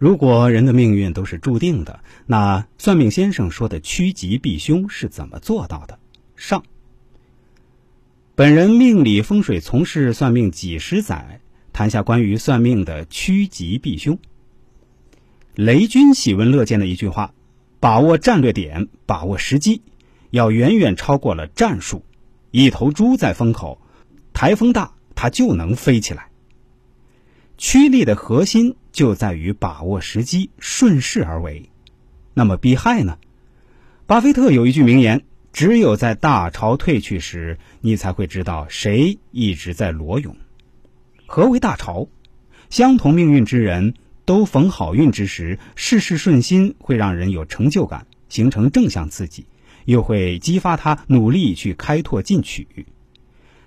如果人的命运都是注定的，那算命先生说的趋吉避凶是怎么做到的？上。本人命理风水从事算命几十载，谈下关于算命的趋吉避凶。雷军喜闻乐见的一句话：把握战略点，把握时机，要远远超过了战术。一头猪在风口，台风大，它就能飞起来。趋利的核心就在于把握时机，顺势而为。那么避害呢？巴菲特有一句名言。只有在大潮退去时，你才会知道谁一直在裸泳。何为大潮？相同命运之人都逢好运之时，事事顺心会让人有成就感，形成正向刺激，又会激发他努力去开拓进取。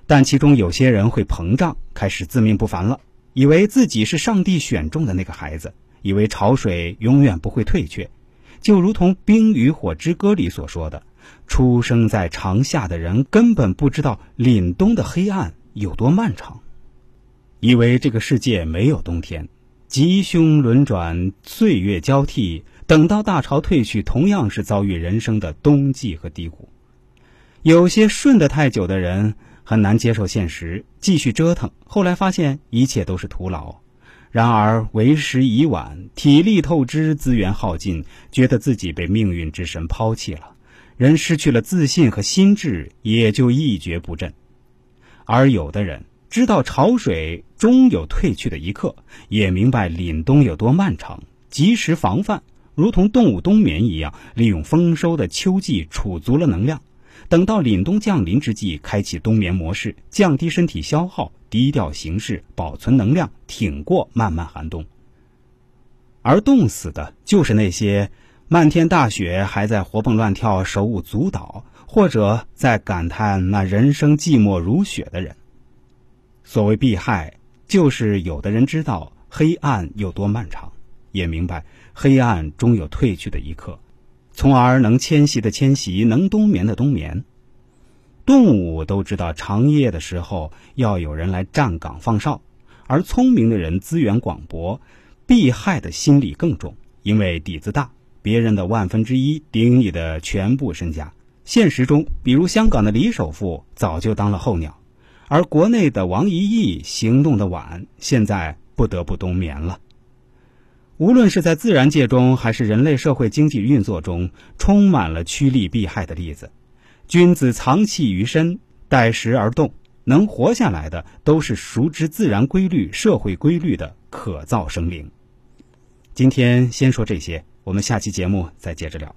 但其中有些人会膨胀，开始自命不凡了，以为自己是上帝选中的那个孩子，以为潮水永远不会退却，就如同《冰与火之歌》里所说的。出生在长夏的人根本不知道凛冬的黑暗有多漫长，以为这个世界没有冬天，吉凶轮转，岁月交替，等到大潮退去，同样是遭遇人生的冬季和低谷。有些顺得太久的人很难接受现实，继续折腾，后来发现一切都是徒劳。然而为时已晚，体力透支，资源耗尽，觉得自己被命运之神抛弃了。人失去了自信和心智，也就一蹶不振；而有的人知道潮水终有退去的一刻，也明白凛冬有多漫长，及时防范，如同动物冬眠一样，利用丰收的秋季储足了能量，等到凛冬降临之际，开启冬眠模式，降低身体消耗，低调行事，保存能量，挺过漫漫寒冬。而冻死的，就是那些。漫天大雪还在活蹦乱跳、手舞足蹈，或者在感叹那人生寂寞如雪的人。所谓避害，就是有的人知道黑暗有多漫长，也明白黑暗终有退去的一刻，从而能迁徙的迁徙，能冬眠的冬眠。动物都知道长夜的时候要有人来站岗放哨，而聪明的人资源广博，避害的心理更重，因为底子大。别人的万分之一顶你的全部身家。现实中，比如香港的李首富早就当了候鸟，而国内的王一义行动的晚，现在不得不冬眠了。无论是在自然界中，还是人类社会经济运作中，充满了趋利避害的例子。君子藏器于身，待时而动。能活下来的，都是熟知自然规律、社会规律的可造生灵。今天先说这些。我们下期节目再接着聊。